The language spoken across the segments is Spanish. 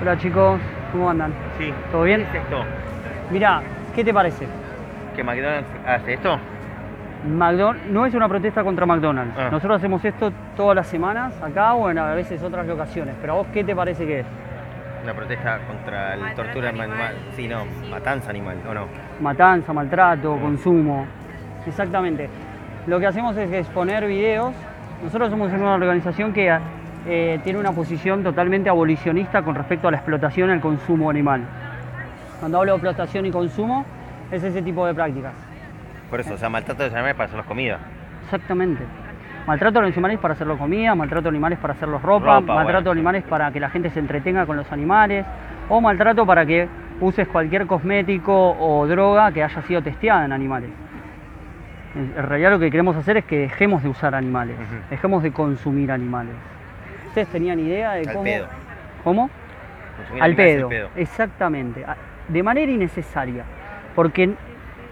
Hola chicos, ¿cómo andan? Sí. ¿Todo bien? ¿Qué es esto? Mira, ¿qué te parece? ¿Que McDonald's hace esto? McDonald's no es una protesta contra McDonald's. Ah. Nosotros hacemos esto todas las semanas acá o en a veces otras locaciones. Pero a vos, ¿qué te parece que es? Una protesta contra la Maltrato tortura animal. animal. Sí, no, matanza animal, ¿o no? Matanza, maltrato, consumo. Exactamente. Lo que hacemos es exponer videos. Nosotros somos una organización que eh, tiene una posición totalmente abolicionista con respecto a la explotación y al consumo animal. Cuando hablo de explotación y consumo, es ese tipo de prácticas. Por eso, o sea, maltrato de los animales para hacerlos comida. Exactamente. Maltrato a los animales para hacerlos comida, maltrato a animales para hacerlos ropa, Ropa, maltrato bueno. a animales para que la gente se entretenga con los animales, o maltrato para que uses cualquier cosmético o droga que haya sido testeada en animales. En realidad lo que queremos hacer es que dejemos de usar animales, dejemos de consumir animales. ¿Ustedes tenían idea de Al cómo? pedo. ¿Cómo? Al pedo. al pedo. Exactamente. A- De manera innecesaria. Porque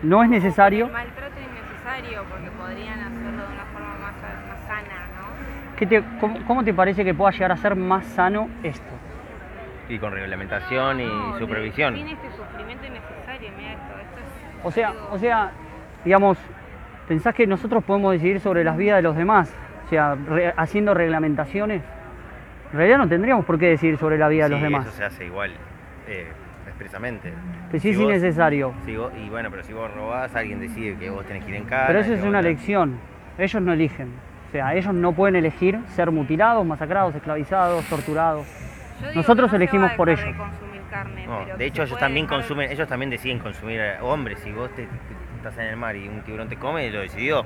no es necesario. El maltrato innecesario porque podrían hacerlo de una forma más, más sana, ¿no? ¿Qué te- cómo, cómo te parece que pueda llegar a ser más sano esto? Y con reglamentación y No, supervisión. Tiene este sufrimiento innecesario, mira esto. esto es O sea, algo- o sea, digamos, ¿pensás que nosotros podemos decidir sobre las vidas de los demás? O sea, re- haciendo reglamentaciones. En realidad no tendríamos por qué decidir sobre la vida de los demás. Eso se hace igual, eh, expresamente. Que sí es Si vos- innecesario. si vos- y bueno, pero si vos robás, alguien decide que vos tenés que ir en cara. Pero eso es una elección. Ellos no eligen. O sea, ellos no pueden elegir ser mutilados, masacrados, esclavizados, torturados. Nosotros no elegimos por dejar de carne, No, pero hecho ellos también dejar- consumen, ellos también deciden consumir hombres. Si vos te, te- estás en el mar y un tiburón te come, lo decidió.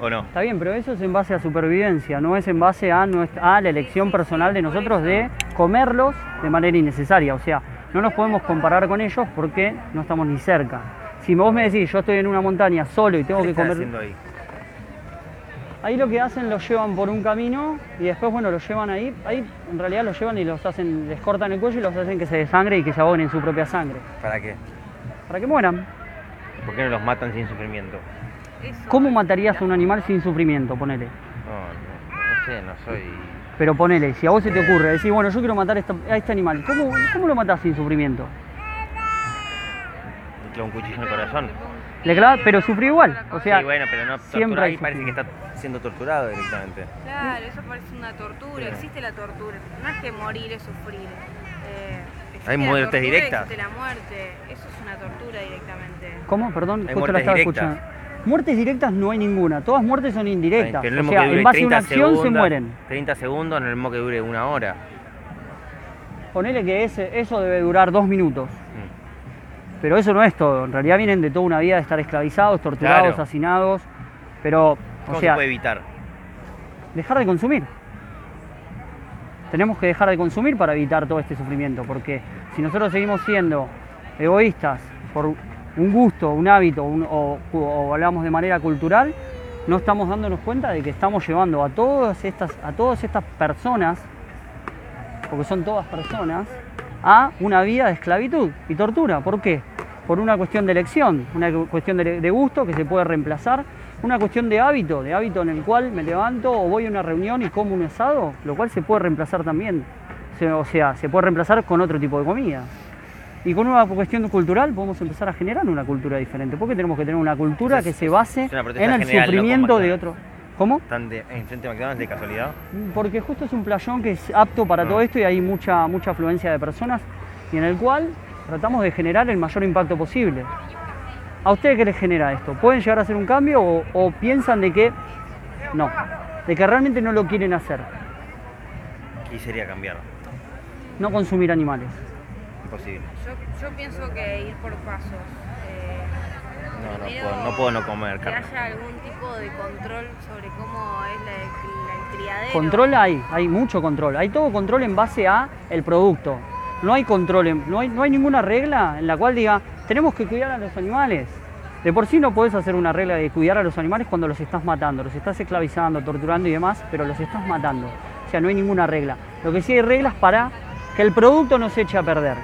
¿O no? Está bien, pero eso es en base a supervivencia, no es en base a, nuestra- a la elección personal de nosotros de comerlos de manera innecesaria. O sea, no nos podemos comparar con ellos porque no estamos ni cerca. Si vos me decís, yo estoy en una montaña solo y tengo ¿Qué que comer... haciendo ahí? Ahí lo que hacen, los llevan por un camino y después, bueno, los llevan ahí. Ahí en realidad los llevan y los hacen, les cortan el cuello y los hacen que se desangre y que se ahoguen en su propia sangre. ¿Para qué? Para que mueran. ¿Por qué no los matan sin sufrimiento? ¿Cómo matarías a un animal sin sufrimiento? Ponele. No, no, no sé, no soy. Pero ponele, si a vos se te ocurre decir, bueno, yo quiero matar a este animal, ¿cómo, ¿cómo lo matás sin sufrimiento? Me clavo un cuchillo en el corazón. Le clavas, pero sufrió igual. O sea, sí, bueno, pero no siempre ahí parece que está siendo torturado directamente. Claro, eso parece una tortura. Sí. Existe la tortura. No es que morir es sufrir. Eh, Hay la muertes directas. Existe la muerte. Eso es una tortura directamente. ¿cómo? Perdón, Hay justo la estaba directas. escuchando. Muertes directas no hay ninguna, todas muertes son indirectas. Pero O sea, en base a una 30 acción se mueren. 30 segundos, no lo mismo que dure una hora. Ponele que ese, eso debe durar dos minutos. Mm. Pero eso no es todo. En realidad vienen de toda una vida de estar esclavizados, torturados, Claro. asesinados. Pero, ¿Cómo o sea, se puede evitar? dejar de consumir. Tenemos que dejar de consumir para evitar todo este sufrimiento, porque si nosotros seguimos siendo egoístas por un gusto, un hábito un- o, o hablamos de manera cultural, no estamos dándonos cuenta de que estamos llevando a todas estas, a todas estas personas, porque son todas personas, a una vida de esclavitud y tortura. ¿Por qué? Por una cuestión de elección, una cu- cuestión de, de gusto que se puede reemplazar, una cuestión de hábito, de hábito en el cual me levanto o voy a una reunión y como un asado, lo cual se puede reemplazar también. O sea, se puede reemplazar con otro tipo de comida. Y con una cuestión cultural podemos empezar a generar una cultura diferente. ¿Por qué tenemos que tener una cultura Entonces, que se base en el general, sufrimiento de otro? ¿Cómo? ¿Están de, enfrente de McDonald's de casualidad? Porque justo es un playón que es apto para Ah. todo esto y hay mucha, mucha afluencia de personas y en el cual tratamos de generar el mayor impacto posible. ¿A ustedes qué les genera esto? ¿Pueden llegar a hacer un cambio o, o piensan de que no? De que realmente no lo quieren hacer, ¿Qué sería cambiar? no consumir animales. Imposible. Yo, yo pienso que ir por pasos. eh, No, puedo, no puedo no comer Que carne. haya algún tipo de control sobre cómo es la, la- el criadero. Control hay, hay mucho control. Hay todo control en base a el producto. No hay control, no hay, no hay ninguna regla en la cual diga, tenemos que cuidar a los animales. De por sí no puedes hacer una regla de cuidar a los animales cuando los estás matando, los estás esclavizando, torturando y demás, pero los estás matando. O sea, no hay ninguna regla. Lo que sí hay reglas para que el producto no se eche a perder.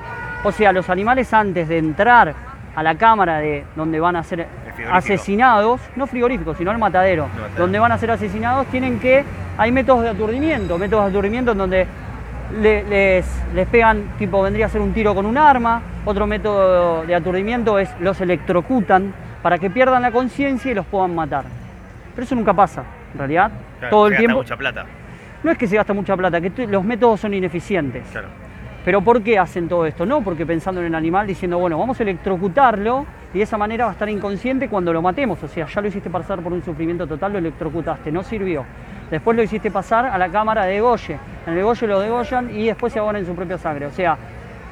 O sea, los animales antes de entrar a la cámara de donde van a ser asesinados, no frigoríficos, sino el matadero, matadero. donde van a ser asesinados, tienen que, hay métodos de aturdimiento, métodos de aturdimiento en donde le- les, les pegan, tipo vendría a ser un tiro con un arma, otro método de aturdimiento es los electrocutan para que pierdan la conciencia y los puedan matar. Pero eso nunca pasa, en realidad. Claro, todo se el gasta tiempo. mucha plata. No es que se gasta mucha plata, que los métodos son ineficientes. Claro. Pero ¿por qué hacen todo esto? No porque pensando en el animal diciendo, bueno, vamos a electrocutarlo y de esa manera va a estar inconsciente cuando lo matemos. O sea, ya lo hiciste pasar por un sufrimiento total, lo electrocutaste, no sirvió. Después lo hiciste pasar a la cámara de degolle. En el degolle lo degollan y después se ahogan en su propia sangre. O sea,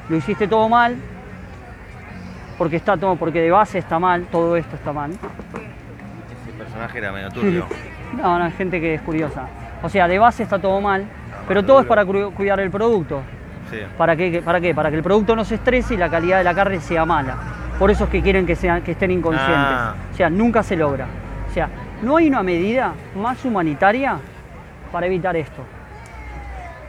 lo hiciste todo mal, porque está todo, porque de base está mal, todo esto está mal. Ese personaje era medio turbio. No, no, hay gente que es curiosa. O sea, de base está todo mal, pero todo es para cu- cuidar el producto. Sí. ¿Para qué? ¿Para qué? Para que el producto no se estrese y la calidad de la carne sea mala. Por eso es que quieren que, sean, que estén inconscientes. Ah. O sea, nunca se logra. O sea, no hay una medida más humanitaria para evitar esto.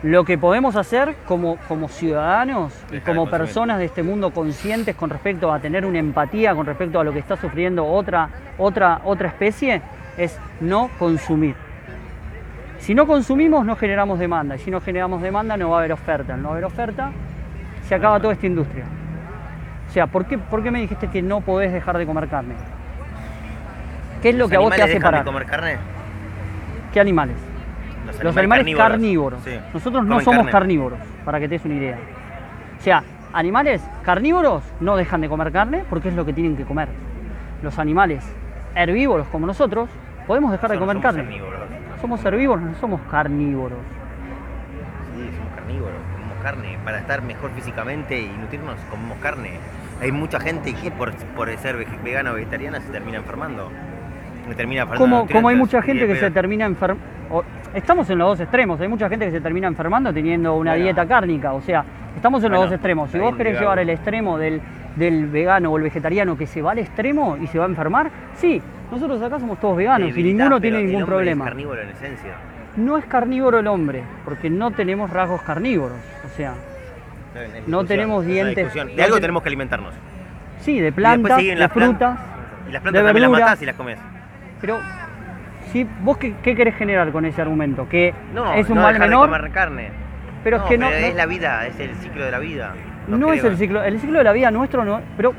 Lo que podemos hacer como, como ciudadanos y como personas de este mundo conscientes con respecto a tener una empatía con respecto a lo que está sufriendo otra, otra, otra especie es no consumir. Si no consumimos, no generamos demanda. Y si no generamos demanda, no va a haber oferta. Al no haber oferta, se acaba toda esta industria. O sea, ¿por qué, por qué me dijiste que no podés dejar de comer carne? ¿Qué es lo ¿Los que a vos te hace de parar? comer carne? ¿Qué animales? Los animales carnívoros. Sí. Nosotros no Comen somos carne. carnívoros, para que te des una idea. O sea, animales carnívoros no dejan de comer carne porque es lo que tienen que comer. Los animales herbívoros como nosotros podemos dejar de comer somos carne. herbívoros. Somos herbívoros, no somos carnívoros. Sí, somos carnívoros, comemos carne. Para estar mejor físicamente y nutrirnos, comemos carne. Hay mucha gente que por, por ser vegana o vegetariana se termina enfermando. Se termina Como, como hay mucha gente que se termina enfermando. Estamos en los dos extremos. Hay mucha gente que se termina enfermando teniendo una Bueno. dieta cárnica. O sea, estamos en los Bueno, dos extremos. Si vos querés digamos. llevar el extremo del, del vegano o el vegetariano que se va al extremo y se va a enfermar, sí, nosotros acá somos todos veganos y ninguno tiene el ningún hombre es problema. carnívoro en esencia. No es carnívoro el hombre, porque no tenemos rasgos carnívoros. O sea, No tenemos dientes. De No algo te- tenemos que alimentarnos. sí, de plantas, de las frutas, Y las plantas de también las verduras. matás y las comes. pero si vos qué, qué querés generar con ese argumento, que No, es un no mal dejar menor, de comer carne. pero es que no, es no- la vida, es el ciclo de la vida. No es el ciclo, el ciclo de la vida nuestro no, pero,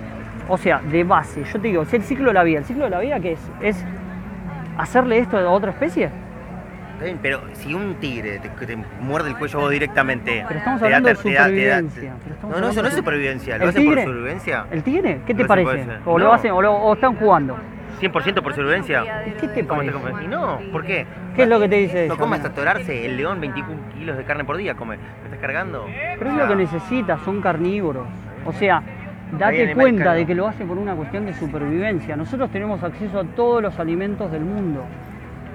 o sea, de base, yo te digo, es el ciclo de la vida. ¿El ciclo de la vida qué es? ¿Es hacerle esto a otra especie? Bien, Pero si un tigre te, muerde el cuello vos directamente. Pero estamos te da hablando de ter- te da- te da- supervivencia, No, no, eso no de es supervivencia. ¿El ¿Lo hacen por tigre? supervivencia? ¿El tigre? ¿Qué te No parece? ¿O lo No. hacen o, lo- o están jugando? ¿100% por supervivencia? ¿Qué te ¿Cómo te parece? Y no, ¿por qué? ¿Qué es lo que te dice No ella, come mira? hasta atorarse. El león 21 kilos de carne por día come. ¿Me estás cargando? Pero es lo que sea, necesita, son carnívoros. O sea, date cuenta de que lo hace por una cuestión de supervivencia. Nosotros tenemos acceso a todos los alimentos del mundo.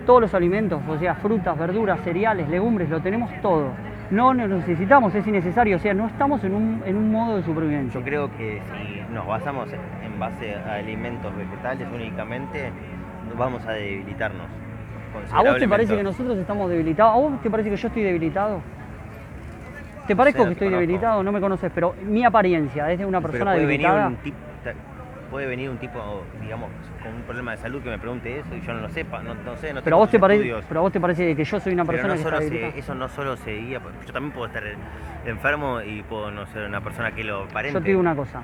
Todos los alimentos, o sea, frutas, verduras, cereales, legumbres, lo tenemos todo. No nos necesitamos, es innecesario. O sea, no estamos en un, en un modo de supervivencia. Yo creo que si nos basamos en base a alimentos vegetales únicamente, vamos a debilitarnos. ¿A vos te parece que nosotros estamos debilitados? ¿A vos te parece que yo estoy debilitado? ¿Te parezco que te estoy conozco. debilitado? No me conoces, pero mi apariencia desde una Pero persona puede venir, debilitada. un tip- ta- puede venir un tipo, digamos, con un problema de salud que me pregunte eso y yo no lo sepa, no, no sé, no Pero vos te parece, pero a vos te parece que yo soy una Pero persona no que solo está se- debilitada. eso no solo se guía, porque yo también puedo estar enfermo y puedo no ser una persona que lo aparente. Yo te digo una cosa.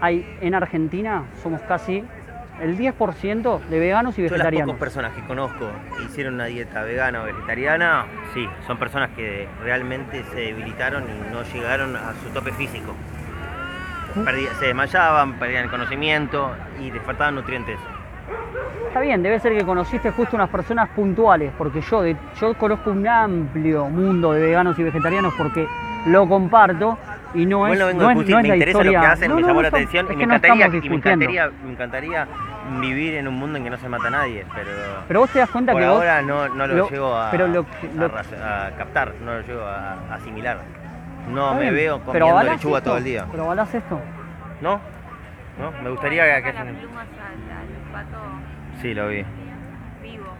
Hay en Argentina somos casi el 10% de veganos y Yo las vegetarianos. pocas personas que conozco que hicieron una dieta vegana o vegetariana, sí, son personas que realmente se debilitaron y no llegaron a su tope físico. Perdí- se desmayaban, perdían el conocimiento y les faltaban nutrientes. Está bien, debe ser que conociste justo unas personas puntuales, porque yo, de- yo conozco un amplio mundo de veganos y vegetarianos porque lo comparto y no es, Bueno, vengo no no es me la interesa historia. lo que hacen, No, me no, llamó no la atención y me que encantaría, y me encantaría, me encantaría vivir en un mundo en que no se mata a nadie, pero, Pero vos te das cuenta por que vos- ahora no, no lo, lo- llego a, pero lo que- lo- a ras- a captar, no lo llego a, a asimilar. No me bien, veo comiendo lechuga esto, todo el día. Pero avalás esto. ¿No? ¿No? Me gustaría que... Pato Sí, lo vi.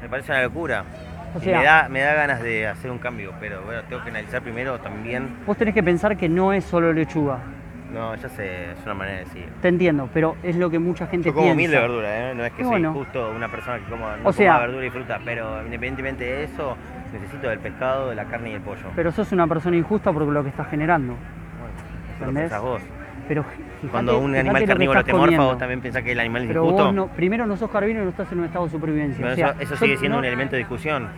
Me parece una locura. Y me, da, me da ganas de hacer un cambio, pero bueno, tengo que analizar primero también. Vos tenés que pensar que no es solo lechuga. No, ya sé, es una manera de decir. Te entiendo, pero es lo que mucha gente Yo como piensa. mil de verdura, ¿eh? no es que soy bueno. justo una persona que coma, no O coma sea- verdura y fruta, pero independientemente de eso, Necesito del pescado, de la carne y el pollo. Pero sos una persona injusta por lo que estás generando. Bueno, eso vos. Pero fíjate- Cuando un animal carnívoro te morfa, vos también pensás que el animal es Pero injusto. vos no, primero no sos carabinero y no estás en un estado de supervivencia. Pero O sea, eso, sigue siendo no- un elemento de discusión.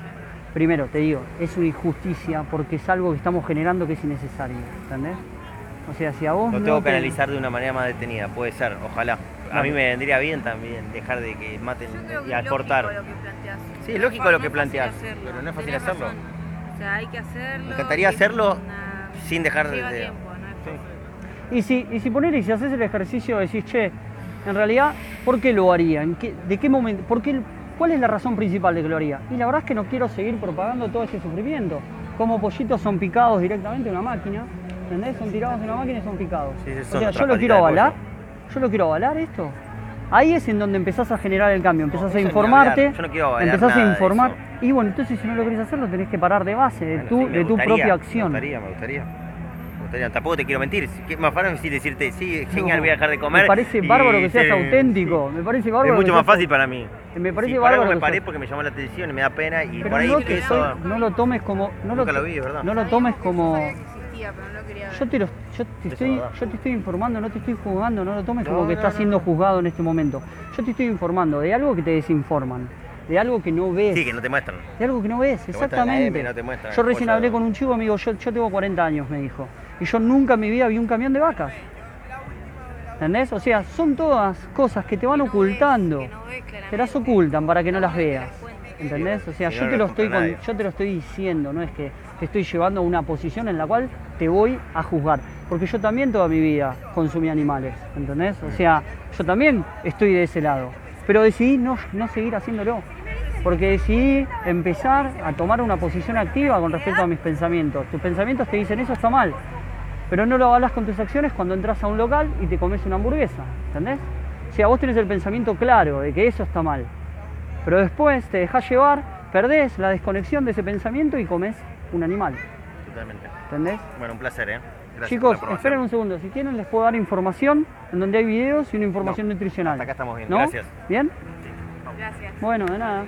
Primero, te digo, es una injusticia porque es algo que estamos generando que es innecesario, ¿entendés? O sea, si a vos Lo no tengo que te- analizar de una manera más detenida, puede ser, ojalá. A mí me vendría bien también dejar de que maten Yo creo que y es exportar. lógico lo que planteás. Sí, No lógico lo que es hacerlo, pero no es fácil tenés hacerlo. razón. O sea, hay que hacerlo. Me encantaría es hacerlo una- sin dejar de... Tiempo, no es Sí. fácil. Y si, y si poner y si haces el ejercicio decís, che, en realidad, ¿por qué lo haría? ¿En qué, ¿De qué momento? ¿Por qué, ¿Cuál es la razón principal de que lo haría? Y la verdad es que no quiero seguir propagando todo ese sufrimiento. Como pollitos son picados directamente en una máquina, ¿entendés? Son tirados en una máquina y son picados. Sí, sí, o sea, yo lo quiero de avalar, yo lo quiero avalar esto. Ahí es en donde empezás a generar el cambio, empezás a informarte. Yo no quiero avalar empezás nada a de informar. eso. Y bueno, entonces si no lo querés hacer, lo tenés que parar de base, de Bueno, tu, sí, de tu propia acción. Me gustaría, me gustaría. Tampoco te quiero mentir. ¿Qué más fácil decirte, sí, genial, voy a dejar de comer? Me parece bárbaro que seas auténtico. sí. Me parece bárbaro. Es mucho más fácil para mí. Me parece Sí, bárbaro me paré seas- porque me llamó la atención y me da pena y Pero por ahí no, que eso... no lo tomes como. No Nunca lo, lo vi, verdad. No lo tomes como. Yo sabía que existía, pero no quería ver. Yo te, lo- yo, te estoy, es verdad. yo te estoy informando, no te estoy juzgando, no lo tomes No, como que no, estás no, siendo no. juzgado en este momento. Yo te estoy informando de algo que te desinforman, de algo que no ves, Sí, que no te muestran. de algo que no ves, Te exactamente. M, no te muestran yo recién hablé con un chico, amigo, yo, yo tengo 40 años, me dijo, y yo nunca en mi vida vi un camión de vacas. ¿Entendés? O sea, son todas cosas que te van Que no ves, ocultando. que no ves claramente. Te las ocultan para que no las veas. ¿Entendés? O sea, yo no, te lo estoy con- yo te lo estoy diciendo, no es que te estoy llevando a una posición en la cual te voy a juzgar, porque yo también toda mi vida consumí animales, ¿entendés? O sea, yo también estoy de ese lado, pero decidí no, no seguir haciéndolo, porque decidí empezar a tomar una posición activa con respecto a mis pensamientos. Tus pensamientos te dicen eso está mal, pero no lo avalas con tus acciones cuando entras a un local y te comes una hamburguesa, ¿entendés? O sea, vos tenés el pensamiento claro de que eso está mal, pero después te dejás llevar, perdés la desconexión de ese pensamiento y comes un animal, Totalmente. ¿entendés? Bueno, un placer, ¿eh? Gracias Chicos, esperen un segundo, si quieren les puedo dar información en donde hay videos y una información No, nutricional. hasta acá estamos bien, ¿No? gracias. ¿Bien? Gracias. Bueno, de nada.